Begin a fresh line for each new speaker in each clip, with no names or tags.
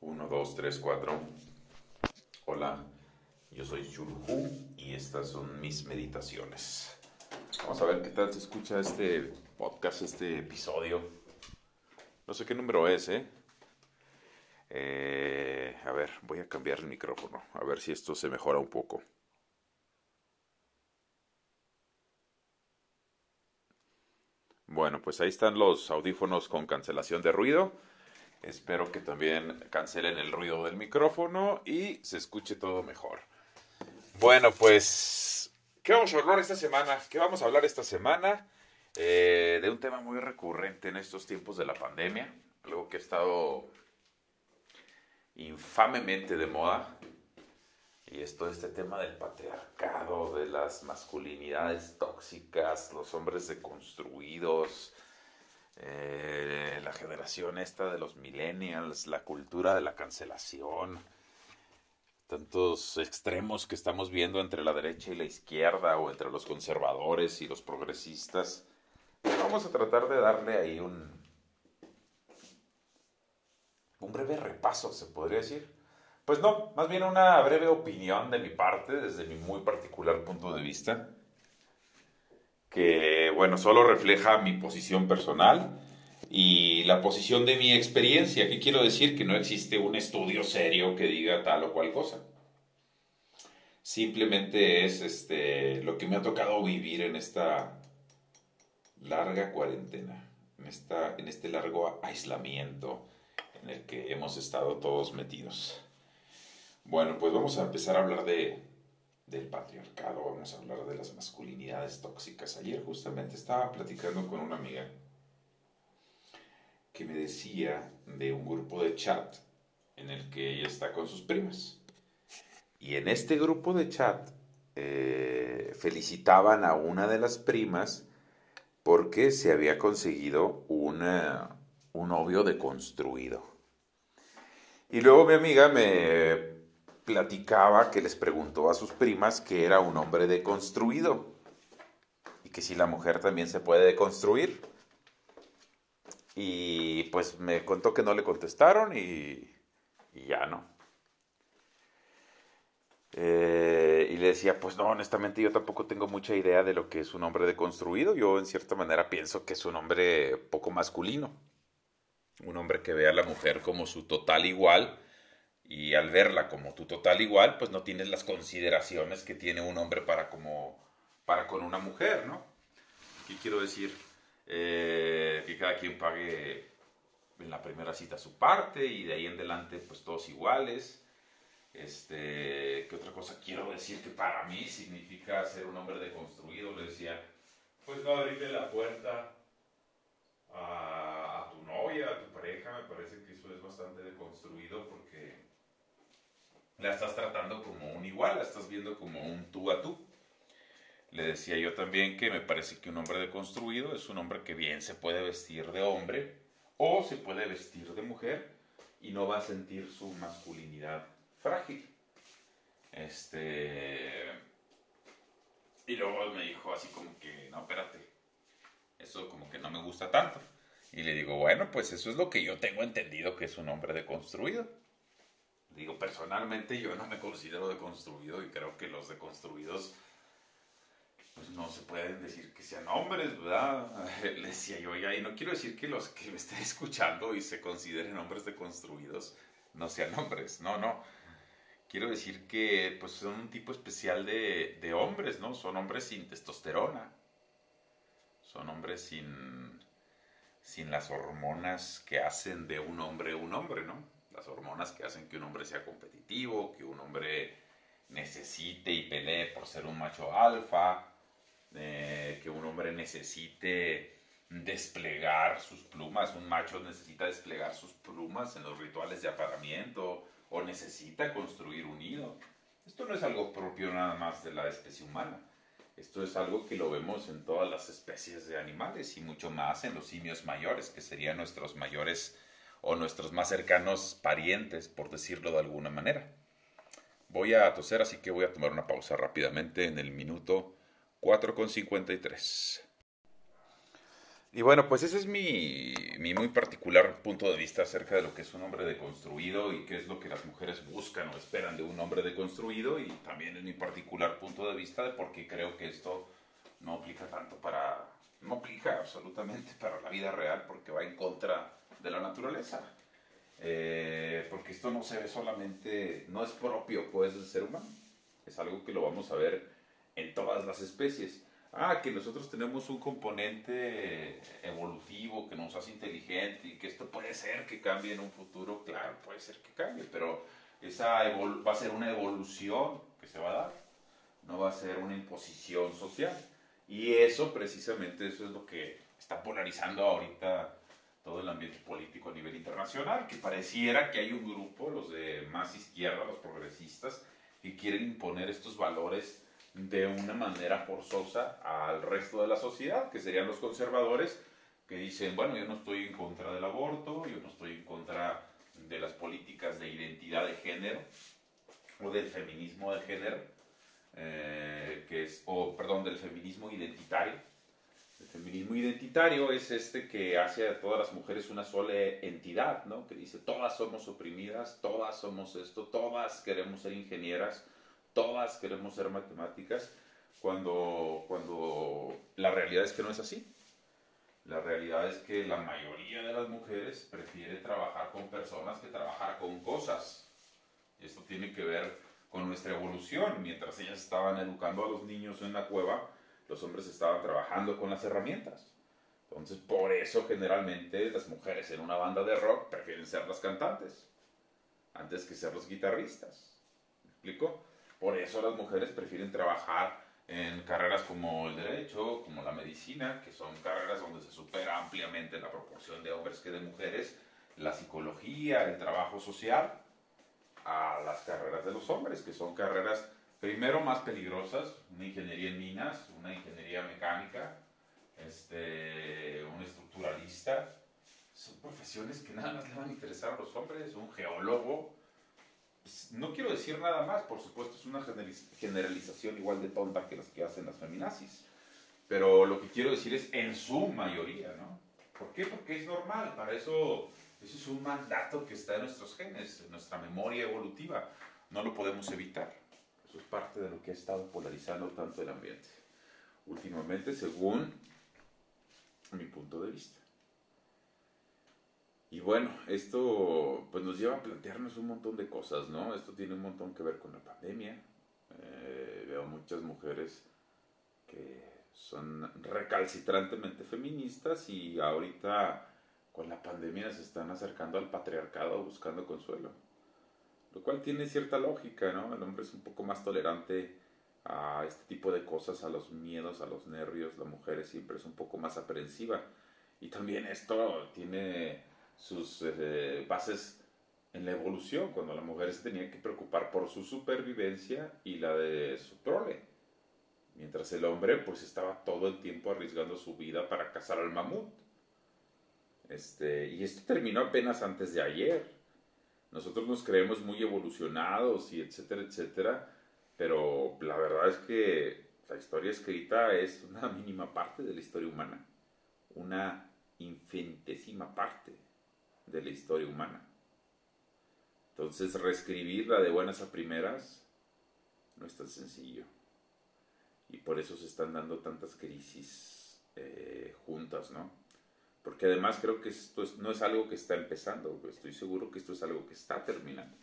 1, 2, 3, 4. Hola, yo soy Shulhu y estas son mis meditaciones. Vamos a ver qué tal se escucha este podcast, este episodio. No sé qué número es, ¿eh? eh a ver, voy a cambiar el micrófono, a ver si esto se mejora un poco. Bueno, pues ahí están los audífonos con cancelación de ruido. Espero que también cancelen el ruido del micrófono y se escuche todo mejor. Bueno, pues, ¿qué vamos a hablar esta semana? ¿Qué vamos a hablar esta semana? Eh, de un tema muy recurrente en estos tiempos de la pandemia, algo que ha estado infamemente de moda, y es todo este tema del patriarcado, de las masculinidades tóxicas, los hombres deconstruidos, eh, la generación esta de los millennials, la cultura de la cancelación, tantos extremos que estamos viendo entre la derecha y la izquierda o entre los conservadores y los progresistas. Vamos a tratar de darle ahí un, un breve repaso, se podría decir. Pues no, más bien una breve opinión de mi parte, desde mi muy particular punto de vista que, bueno, solo refleja mi posición personal y la posición de mi experiencia. ¿Qué quiero decir? Que no existe un estudio serio que diga tal o cual cosa. Simplemente es este, lo que me ha tocado vivir en esta larga cuarentena, en, esta, en este largo aislamiento en el que hemos estado todos metidos. Bueno, pues vamos a empezar a hablar de, del patriarcado, vamos a hablar de las masculinidades tóxicas. Ayer justamente estaba platicando con una amiga que me decía de un grupo de chat en el que ella está con sus primas. Y en este grupo de chat eh, felicitaban a una de las primas porque se había conseguido una, un novio deconstruido. Y luego mi amiga me platicaba que les preguntó a sus primas que era un hombre deconstruido y que si la mujer también se puede deconstruir. Y pues me contó que no le contestaron y, ya no. Eh, y le decía, pues no, honestamente yo tampoco tengo mucha idea de lo que es un hombre deconstruido. Yo en cierta manera pienso que es un hombre poco masculino. Un hombre que ve a la mujer como su total igual y al verla como tu total igual, pues no tienes las consideraciones que tiene un hombre para, como, para con una mujer, ¿no? ¿Qué quiero decir? Eh, que cada quien pague en la primera cita su parte y de ahí en adelante pues todos iguales. Este, ¿Qué otra cosa quiero decir que para mí significa ser un hombre deconstruido? Le decía, pues no abrirle la puerta a, a tu novia, a tu pareja, me parece que eso es bastante deconstruido la estás tratando como un igual, la estás viendo como un tú a tú. Le decía yo también que me parece que un hombre deconstruido es un hombre que bien se puede vestir de hombre o se puede vestir de mujer y no va a sentir su masculinidad frágil. Este. Y luego me dijo así como que, no, espérate, eso como que no me gusta tanto. Y le digo, bueno, pues eso es lo que yo tengo entendido que es un hombre deconstruido. Digo, personalmente yo no me considero deconstruido y creo que los deconstruidos pues no se pueden decir que sean hombres, ¿verdad? Le decía yo, oiga, y no quiero decir que los que me estén escuchando y se consideren hombres deconstruidos no sean hombres, no, no. Quiero decir que pues son un tipo especial de, de hombres, ¿no? Son hombres sin testosterona. Son hombres sin, sin las hormonas que hacen de un hombre un hombre, ¿no? Las hormonas que hacen que un hombre sea competitivo, que un hombre necesite y pelee por ser un macho alfa, eh, que un hombre necesite desplegar sus plumas, un macho necesita desplegar sus plumas en los rituales de aparamiento o necesita construir un nido. Esto no es algo propio nada más de la especie humana. Esto es algo que lo vemos en todas las especies de animales y mucho más en los simios mayores, que serían nuestros mayores o nuestros más cercanos parientes, por decirlo de alguna manera. Voy a toser, así que voy a tomar una pausa rápidamente en el minuto 4,53. Y bueno, pues ese es mi, muy particular punto de vista acerca de lo que es un hombre deconstruido y qué es lo que las mujeres buscan o esperan de un hombre deconstruido y también es mi particular punto de vista de por qué creo que esto no aplica tanto para, no aplica absolutamente para la vida real porque va en contra de la naturaleza. Eh, porque esto no se ve solamente, no es propio pues del ser humano, es algo que lo vamos a ver en todas las especies ah, que nosotros tenemos un componente evolutivo que nos hace inteligente y que esto puede ser que cambie en un futuro, claro, puede ser que cambie, pero esa va a ser una evolución que se va a dar, no va a ser una imposición social. Y eso, precisamente, eso es lo que está polarizando ahorita todo el ambiente político a nivel internacional, que pareciera que hay un grupo, los de más izquierda, los progresistas, que quieren imponer estos valores de una manera forzosa al resto de la sociedad, que serían los conservadores, que dicen, bueno, yo no estoy en contra del aborto, yo no estoy en contra de las políticas de identidad de género o del feminismo de género, eh, que es, o perdón, del feminismo identitario. El feminismo identitario es este que hace a todas las mujeres una sola entidad, ¿no? Que dice, todas somos oprimidas, todas somos esto, todas queremos ser ingenieras, todas queremos ser matemáticas, cuando, cuando la realidad es que no es así. La realidad es que la mayoría de las mujeres prefiere trabajar con personas que trabajar con cosas. Esto tiene que ver con nuestra evolución. Mientras ellas estaban educando a los niños en la cueva, los hombres estaban trabajando con las herramientas. Entonces, por eso generalmente las mujeres en una banda de rock prefieren ser las cantantes antes que ser los guitarristas. ¿Me explico? Por eso las mujeres prefieren trabajar en carreras como el derecho, como la medicina, que son carreras donde se supera ampliamente la proporción de hombres que de mujeres, la psicología, el trabajo social, a las carreras de los hombres, que son carreras primero más peligrosas, una ingeniería en minas, una ingeniería mecánica, este, un estructuralista, son profesiones que nada más le van a interesar a los hombres, un geólogo, no quiero decir nada más, por supuesto, es una generalización igual de tonta que las que hacen las feminazis. Pero lo que quiero decir es en su mayoría, ¿no? ¿Por qué? Porque es normal, para eso, eso es un mandato que está en nuestros genes, en nuestra memoria evolutiva. No lo podemos evitar. Es parte de lo que ha estado polarizando tanto el ambiente. Últimamente, según mi punto de vista. Y bueno, esto pues nos lleva a plantearnos un montón de cosas, ¿no? Esto tiene un montón que ver con la pandemia. Eh, veo muchas mujeres que son recalcitrantemente feministas y ahorita con la pandemia se están acercando al patriarcado buscando consuelo. Lo cual tiene cierta lógica, ¿no? El hombre es un poco más tolerante a este tipo de cosas, a los miedos, a los nervios. La mujer siempre es un poco más aprensiva. Y también esto tiene sus eh, bases en la evolución, cuando la mujer se tenía que preocupar por su supervivencia y la de su prole. Mientras el hombre pues estaba todo el tiempo arriesgando su vida para cazar al mamut. Este, y esto terminó apenas antes de ayer. Nosotros nos creemos muy evolucionados y etcétera, etcétera, pero la verdad es que la historia escrita es una mínima parte de la historia humana, una infinitésima parte de la historia humana. Entonces, reescribirla de buenas a primeras no es tan sencillo. Y por eso se están dando tantas crisis eh, juntas, ¿no? Porque además creo que esto no es algo que está empezando, estoy seguro que esto es algo que está terminando.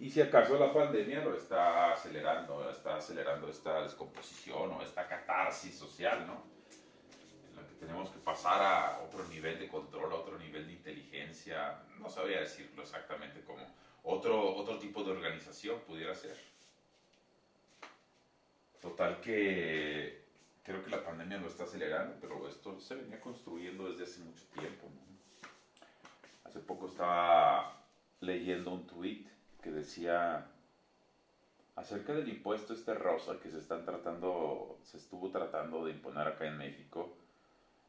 Y si acaso la pandemia lo está acelerando, está acelerando esta descomposición o esta catarsis social, ¿no? tenemos que pasar a otro nivel de control, a otro nivel de inteligencia, no sabría decirlo exactamente cómo, otro, otro tipo de organización pudiera ser. Total que creo que la pandemia lo está acelerando, pero esto se venía construyendo desde hace mucho tiempo. Hace poco estaba leyendo un tweet que decía acerca del impuesto este rosa que se están tratando, se estuvo tratando de imponer acá en México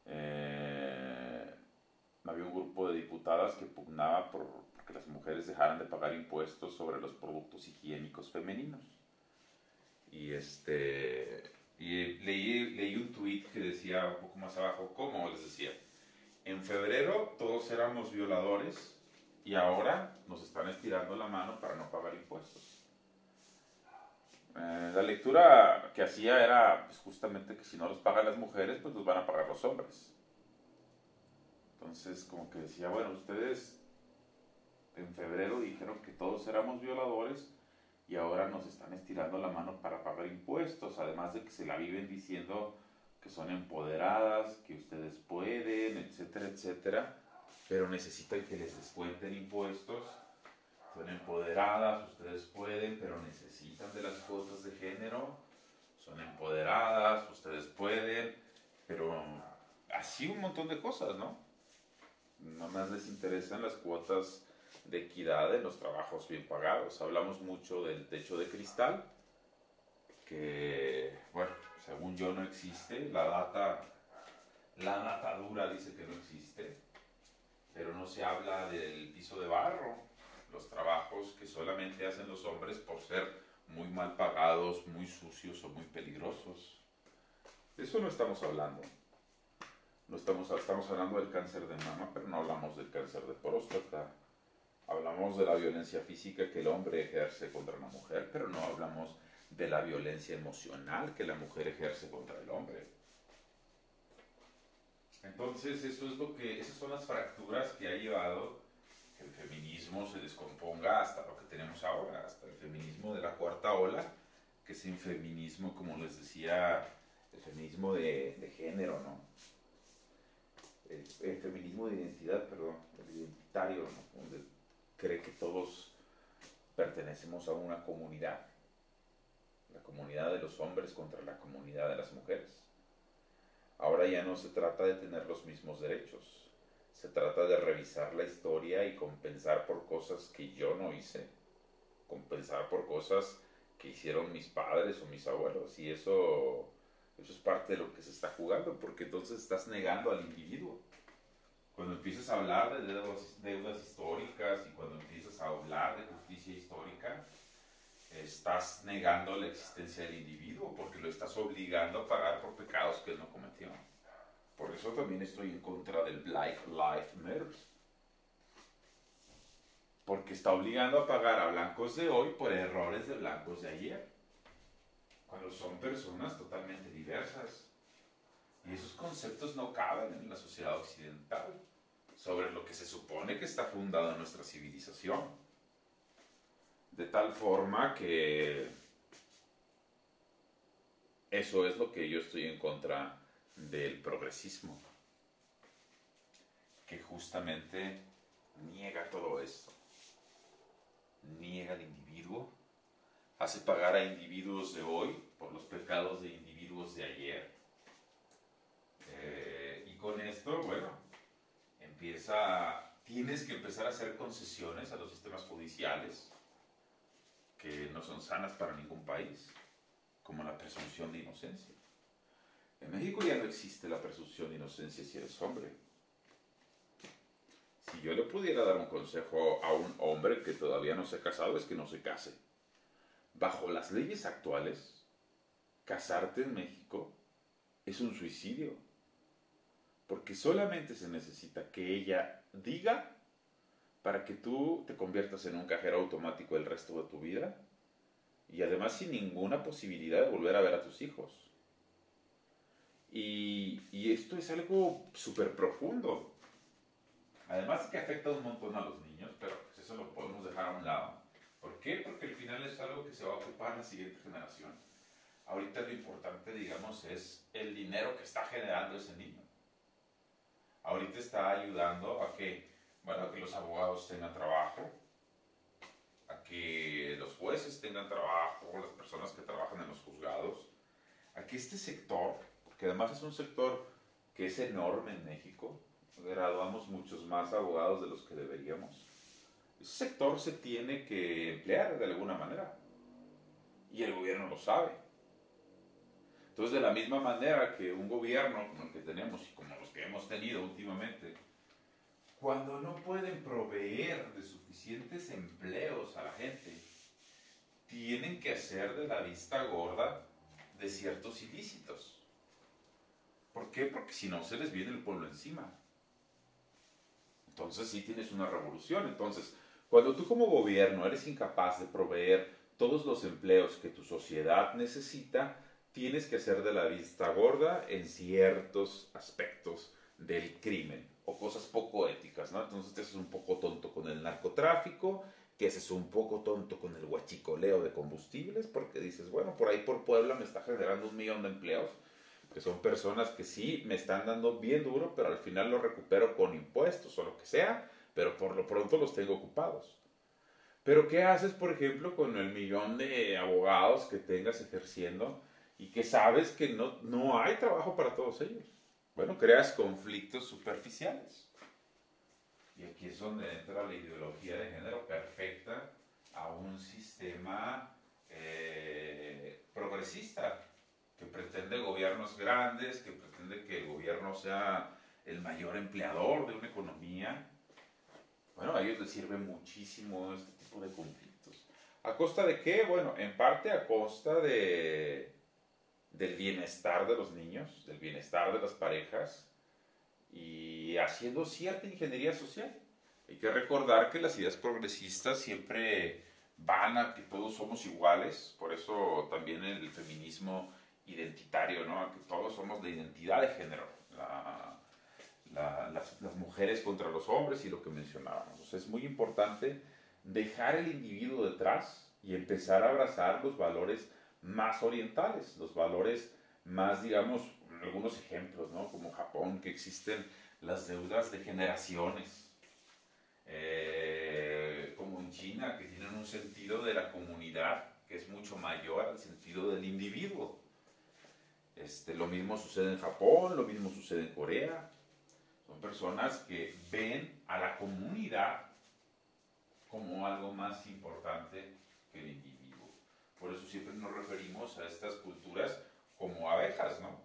eh, había un grupo de diputadas que pugnaba por que las mujeres dejaran de pagar impuestos sobre los productos higiénicos femeninos. Y este Y leí, leí un tweet que decía un poco más abajo, ¿cómo? Les decía, en febrero todos éramos violadores y ahora nos están estirando la mano para no pagar impuestos. Eh, la lectura que hacía era pues, justamente que si no los pagan las mujeres, pues los van a pagar los hombres. Entonces, como que decía, bueno, ustedes en febrero dijeron que todos éramos violadores y ahora nos están estirando la mano para pagar impuestos, además de que se la viven diciendo que son empoderadas, que ustedes pueden, etcétera, etcétera, pero necesitan que les descuenten impuestos. Son empoderadas, ustedes pueden, pero necesitan de las cuotas de género. Son empoderadas, ustedes pueden, pero así un montón de cosas, ¿no? Nada más les interesan las cuotas de equidad en los trabajos bien pagados. Hablamos mucho del techo de cristal, que, bueno, según yo no existe. La data, la data dura dice que no existe, pero no se habla del piso de barro, los trabajos que solamente hacen los hombres por ser muy mal pagados, muy sucios o muy peligrosos. De eso no estamos hablando. No estamos, estamos hablando del cáncer de mama, pero no hablamos del cáncer de próstata. Hablamos de la violencia física que el hombre ejerce contra una mujer, pero no hablamos de la violencia emocional que la mujer ejerce contra el hombre. Entonces, eso es lo que, esas son las fracturas que ha llevado que el feminismo se descomponga hasta lo que tenemos ahora, hasta el feminismo de la cuarta ola, que es un feminismo, como les decía, el feminismo de, género, ¿no? El, feminismo de identidad, perdón, el identitario, ¿no? Cree que todos pertenecemos a una comunidad, la comunidad de los hombres contra la comunidad de las mujeres. Ahora ya no se trata de tener los mismos derechos, se trata de revisar la historia y compensar por cosas que yo no hice, compensar por cosas que hicieron mis padres o mis abuelos, y eso, eso es parte de lo que se está jugando, porque entonces estás negando al individuo. Cuando empiezas a hablar de deudas, deudas históricas y cuando empiezas a hablar de justicia histórica, estás negando la existencia del individuo porque lo estás obligando a pagar por pecados que él no cometió. Por eso también estoy en contra del Black Lives Matter. Porque está obligando a pagar a blancos de hoy por errores de blancos de ayer. Cuando son personas totalmente diversas. Y esos conceptos no caben en la sociedad occidental, sobre lo que se supone que está fundada nuestra civilización. De tal forma que eso es lo que yo estoy en contra del progresismo, que justamente niega todo esto, niega al individuo, hace pagar a individuos de hoy por los pecados de individuos de ayer. Eh, y con esto, bueno, empieza, tienes que empezar a hacer concesiones a los sistemas judiciales que no son sanas para ningún país, como la presunción de inocencia. En México ya no existe la presunción de inocencia si eres hombre. Si yo le pudiera dar un consejo a un hombre que todavía no se ha casado es que no se case. Bajo las leyes actuales, casarte en México es un suicidio. Porque solamente se necesita que ella diga para que tú te conviertas en un cajero automático el resto de tu vida y además sin ninguna posibilidad de volver a ver a tus hijos. Y, y esto es algo súper profundo. Además que afecta un montón a los niños, pero pues eso lo podemos dejar a un lado. ¿Por qué? Porque al final es algo que se va a ocupar la siguiente generación. Ahorita lo importante, digamos, es el dinero que está generando ese niño. Ahorita está ayudando a que, bueno, a que los abogados tengan trabajo, a que los jueces tengan trabajo, las personas que trabajan en los juzgados, a que este sector, que además es un sector que es enorme en México, graduamos muchos más abogados de los que deberíamos, ese sector se tiene que emplear de alguna manera y el gobierno lo sabe. Entonces, de la misma manera que un gobierno como el que tenemos y como los que hemos tenido últimamente, cuando no pueden proveer de suficientes empleos a la gente, tienen que hacer de la vista gorda de ciertos ilícitos. ¿Por qué? Porque si no se les viene el pueblo encima. Entonces sí tienes una revolución. Entonces, cuando tú como gobierno eres incapaz de proveer todos los empleos que tu sociedad necesita, tienes que hacer de la vista gorda en ciertos aspectos del crimen o cosas poco éticas, ¿no? Entonces te haces un poco tonto con el narcotráfico, que haces un poco tonto con el huachicoleo de combustibles, porque dices, bueno, por ahí por Puebla me está generando un millón de empleos, que son personas que sí me están dando bien duro, pero al final lo recupero con impuestos o lo que sea, pero por lo pronto los tengo ocupados. Pero ¿qué haces, por ejemplo, con el millón de abogados que tengas ejerciendo y que sabes que no, no hay trabajo para todos ellos? Bueno, creas conflictos superficiales. Y aquí es donde entra la ideología de género perfecta a un sistema eh, progresista que pretende gobiernos grandes, que pretende que el gobierno sea el mayor empleador de una economía. Bueno, a ellos les sirve muchísimo este tipo de conflictos. ¿A costa de qué? Bueno, en parte a costa de, del bienestar de los niños, del bienestar de las parejas, y haciendo cierta ingeniería social. Hay que recordar que las ideas progresistas siempre van a que todos somos iguales, por eso también el feminismo identitario, ¿no? que todos somos de identidad de género, las, mujeres contra los hombres y lo que mencionábamos. es muy importante dejar el individuo detrás y empezar a abrazar los valores más orientales, los valores más, digamos, algunos ejemplos, ¿no? Como Japón, que existen las deudas de generaciones. Eh, como en China, que tienen un sentido de la comunidad que es mucho mayor al sentido del individuo. Este, lo mismo sucede en Japón, lo mismo sucede en Corea. Son personas que ven a la comunidad como algo más importante que el individuo. Por eso siempre nos referimos a estas culturas como abejas, ¿no?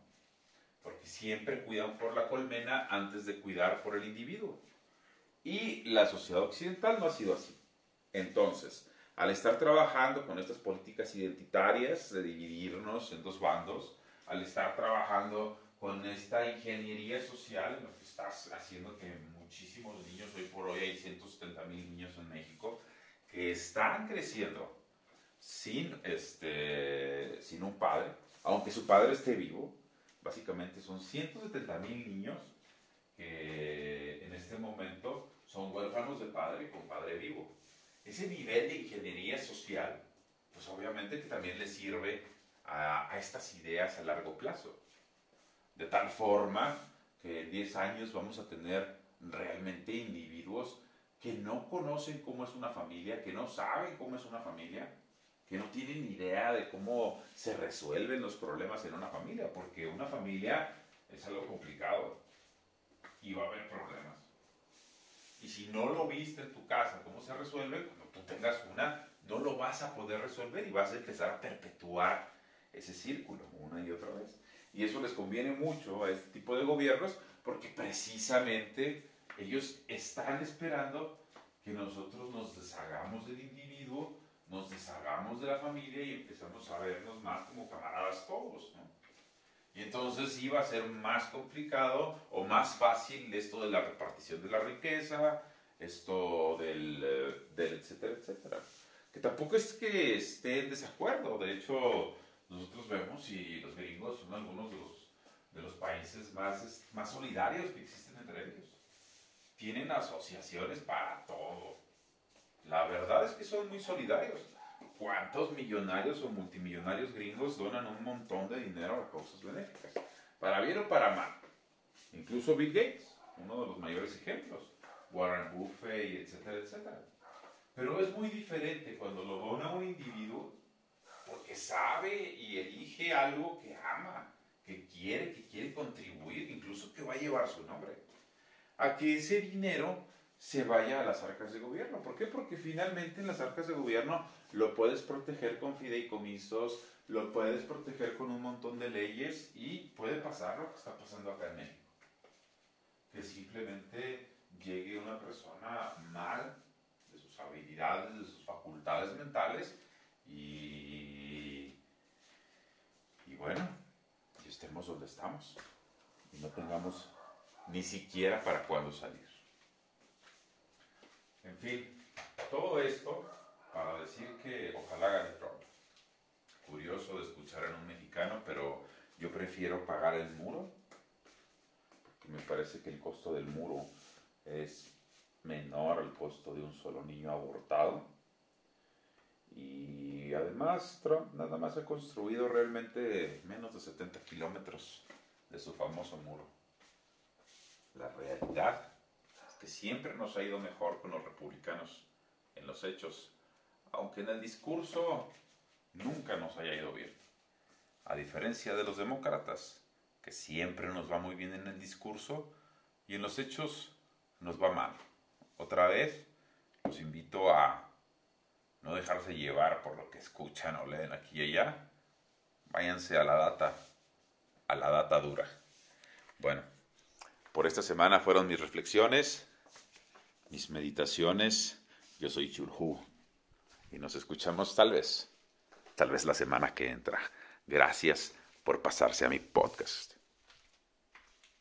porque siempre cuidan por la colmena antes de cuidar por el individuo. Y la sociedad occidental no ha sido así. Entonces, al estar trabajando con estas políticas identitarias de dividirnos en dos bandos, al estar trabajando con esta ingeniería social, lo que estás haciendo que muchísimos niños, hoy por hoy hay 170 mil niños en México, que están creciendo sin, este, sin un padre, aunque su padre esté vivo, básicamente son 170 mil niños que en este momento son huérfanos de padre con padre vivo. Ese nivel de ingeniería social, pues obviamente que también le sirve a, a estas ideas a largo plazo. De tal forma que en 10 años vamos a tener realmente individuos que no conocen cómo es una familia, que no saben cómo es una familia, que no tienen idea de cómo se resuelven los problemas en una familia, porque una familia es algo complicado y va a haber problemas. Y si no lo viste en tu casa, cómo se resuelve, cuando tú tengas una, no lo vas a poder resolver y vas a empezar a perpetuar ese círculo una y otra vez. Y eso les conviene mucho a este tipo de gobiernos porque precisamente ellos están esperando que nosotros nos deshagamos del individuo deshagamos de la familia y empezamos a vernos más como camaradas todos, ¿no? Y entonces iba a ser más complicado o más fácil esto de la repartición de la riqueza, esto del, eh, del etcétera, etcétera. Que tampoco es que esté en desacuerdo, de hecho nosotros vemos y los gringos son algunos de los, de los países más, más solidarios que existen entre ellos. Tienen asociaciones para todo la verdad es que son muy solidarios. ¿Cuántos millonarios o multimillonarios gringos donan un montón de dinero a causas benéficas? Para bien o para mal. Incluso Bill Gates, uno de los mayores ejemplos. Warren Buffett, etcétera, etcétera. Pero es muy diferente cuando lo dona un individuo porque sabe y elige algo que ama, que quiere, que quiere contribuir, incluso que va a llevar su nombre. A que ese dinero se vaya a las arcas de gobierno. ¿Por qué? Porque finalmente en las arcas de gobierno lo puedes proteger con fideicomisos, lo puedes proteger con un montón de leyes y puede pasar lo que está pasando acá en México. Que simplemente llegue una persona mal de sus habilidades, de sus facultades mentales y, y bueno, estamos y no tengamos ni siquiera para cuándo salir. En fin, todo esto para decir que ojalá gane Trump. Curioso de escuchar en un mexicano, pero yo prefiero pagar el muro, porque me parece que el costo del muro es menor al costo de un solo niño abortado. Y además Trump nada más ha construido realmente menos de 70 kilómetros de su famoso muro. La realidad es que siempre nos ha ido mejor con los republicanos en los hechos, aunque en el discurso nunca nos haya ido bien. A diferencia de los demócratas, que siempre nos va muy bien en el discurso y en los hechos nos va mal. Otra vez, los invito a no dejarse llevar por lo que escuchan o leen aquí y allá. Váyanse a la data, a la data dura. Bueno, por esta semana fueron mis reflexiones, mis meditaciones. Yo soy Chulhu y nos escuchamos tal vez, tal vez la semana que entra. Gracias por pasarse a mi podcast.